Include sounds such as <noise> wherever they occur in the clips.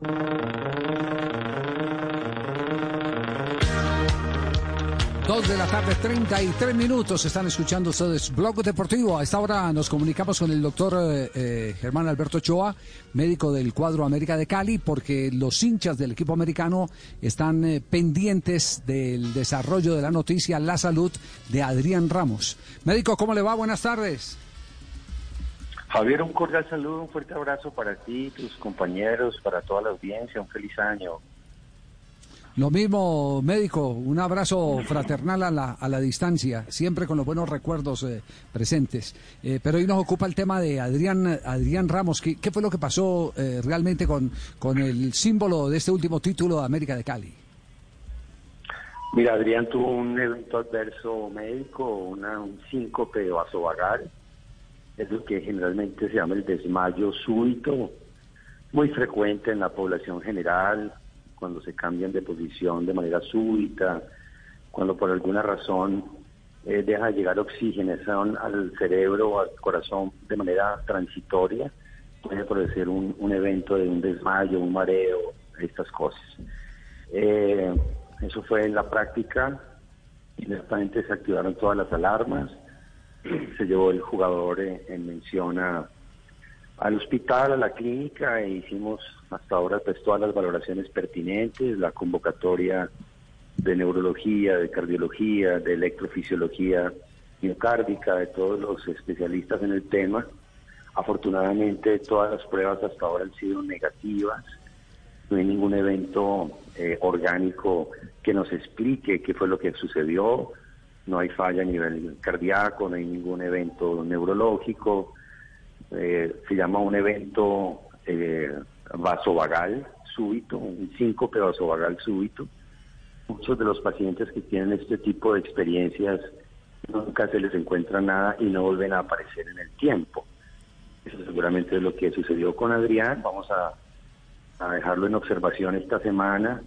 Dos de la tarde, 33 minutos. Están escuchando ustedes Blog Deportivo. A esta hora nos comunicamos con el doctor eh, eh, Germán Alberto Ochoa, médico del cuadro América de Cali, porque los hinchas del equipo americano están eh, pendientes del desarrollo de la noticia, la salud de Adrián Ramos. Médico, ¿cómo le va? Buenas tardes. Javier, un cordial saludo, un fuerte abrazo para ti, tus compañeros, para toda la audiencia, un feliz año. Lo mismo, médico, un abrazo fraternal a la, a la distancia, siempre con los buenos recuerdos eh, presentes. Eh, pero hoy nos ocupa el tema de Adrián, Adrián Ramos. ¿Qué, qué fue lo que pasó eh, realmente con, con el símbolo de este último título de América de Cali? Mira, Adrián tuvo un evento adverso médico, una, un síncope vasovagal, es lo que generalmente se llama el desmayo súbito, muy frecuente en la población general, cuando se cambian de posición de manera súbita, cuando por alguna razón eh, deja de llegar oxigenación al cerebro o al corazón de manera transitoria, puede producir un, evento de un desmayo, un mareo, estas cosas. Eh, eso fue en la práctica, inmediatamente se activaron todas las alarmas, <clears throat> se llevó el jugador en mención a al hospital, a la clínica, e hicimos hasta ahora pues, todas las valoraciones pertinentes, la convocatoria de neurología, de cardiología, de electrofisiología miocárdica, de todos los especialistas en el tema. Afortunadamente todas las pruebas hasta ahora han sido negativas, no hay ningún evento eh, orgánico que nos explique qué fue lo que sucedió, no hay falla a nivel cardíaco, no hay ningún evento neurológico, eh, se llama un evento eh, vasovagal súbito, un síncope vasovagal súbito. Muchos de los pacientes que tienen este tipo de experiencias nunca se les encuentra nada y no vuelven a aparecer en el tiempo. Eso seguramente es lo que sucedió con Adrián. Vamos a, a dejarlo en observación esta semana,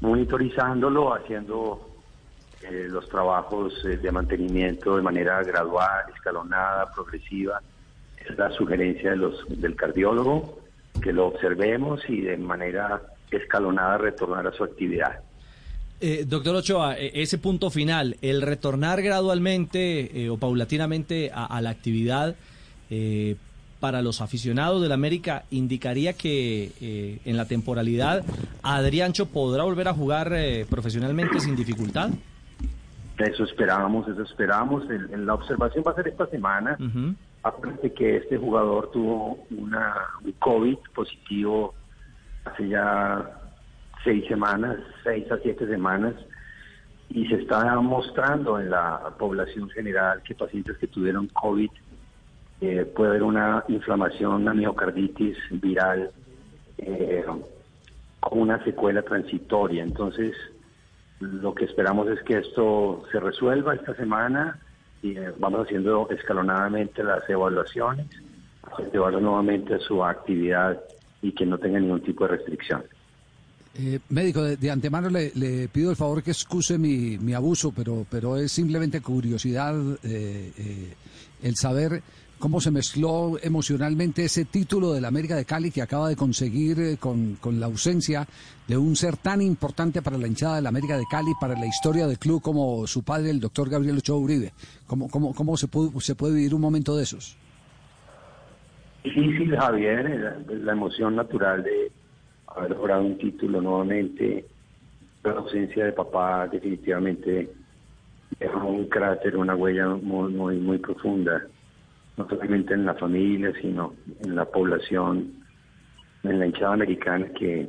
monitorizándolo, haciendo eh, los trabajos eh, de mantenimiento de manera gradual, escalonada, progresiva es la sugerencia de los, del cardiólogo, que lo observemos y de manera escalonada retornar a su actividad. Eh, doctor Ochoa, e, ese punto final, el retornar gradualmente eh, o paulatinamente a, la actividad eh, para los aficionados del América indicaría que en la temporalidad Adriancho podrá volver a jugar profesionalmente sin dificultad. Eso esperábamos, eso esperábamos. En, la observación va a ser esta semana. Aparte que este jugador tuvo una, un COVID positivo hace ya seis semanas, seis a siete semanas, y se está mostrando en la población general que pacientes que tuvieron COVID eh, puede haber una inflamación, una miocarditis viral eh, con una secuela transitoria. Entonces, lo que esperamos es que esto se resuelva esta semana y eh, vamos haciendo escalonadamente las evaluaciones, llevarlo nuevamente a su actividad y que no tenga ningún tipo de restricción. Eh, médico, de, antemano le, pido el favor que excuse mi, mi abuso, pero, pero es simplemente curiosidad eh, el saber cómo se mezcló emocionalmente ese título del América de Cali que acaba de conseguir eh, con, la ausencia de un ser tan importante para la hinchada del América de Cali, para la historia del club como su padre, el doctor Gabriel Ochoa Uribe. ¿Cómo, cómo, cómo se, puede, se puede vivir un momento de esos? Difícil, Javier, la, emoción natural de haber logrado un título nuevamente. La ausencia de papá definitivamente dejó un cráter, una huella muy, muy, muy profunda no solamente en la familia, sino en la población, en la hinchada americana que,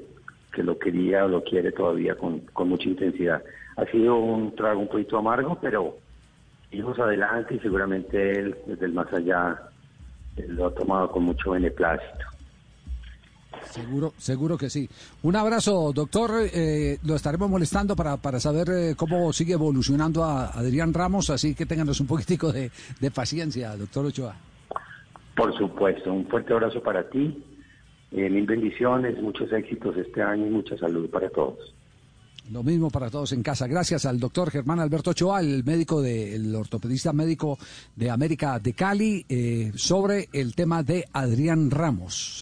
que lo quería o lo quiere todavía con, con mucha intensidad. Ha sido un trago un poquito amargo, pero hijos adelante y seguramente él, desde el más allá, lo ha tomado con mucho beneplácito. Seguro, seguro que sí. Un abrazo, doctor. Eh, lo estaremos molestando para, para saber eh, cómo sigue evolucionando a Adrián Ramos, así que ténganos un poquitico de, de paciencia, doctor Ochoa. Por supuesto, un fuerte abrazo para ti, eh, mil bendiciones, muchos éxitos este año y mucha salud para todos. Lo mismo para todos en casa. Gracias al doctor Germán Alberto Ochoa, el médico del ortopedista médico de América de Cali, eh, sobre el tema de Adrián Ramos.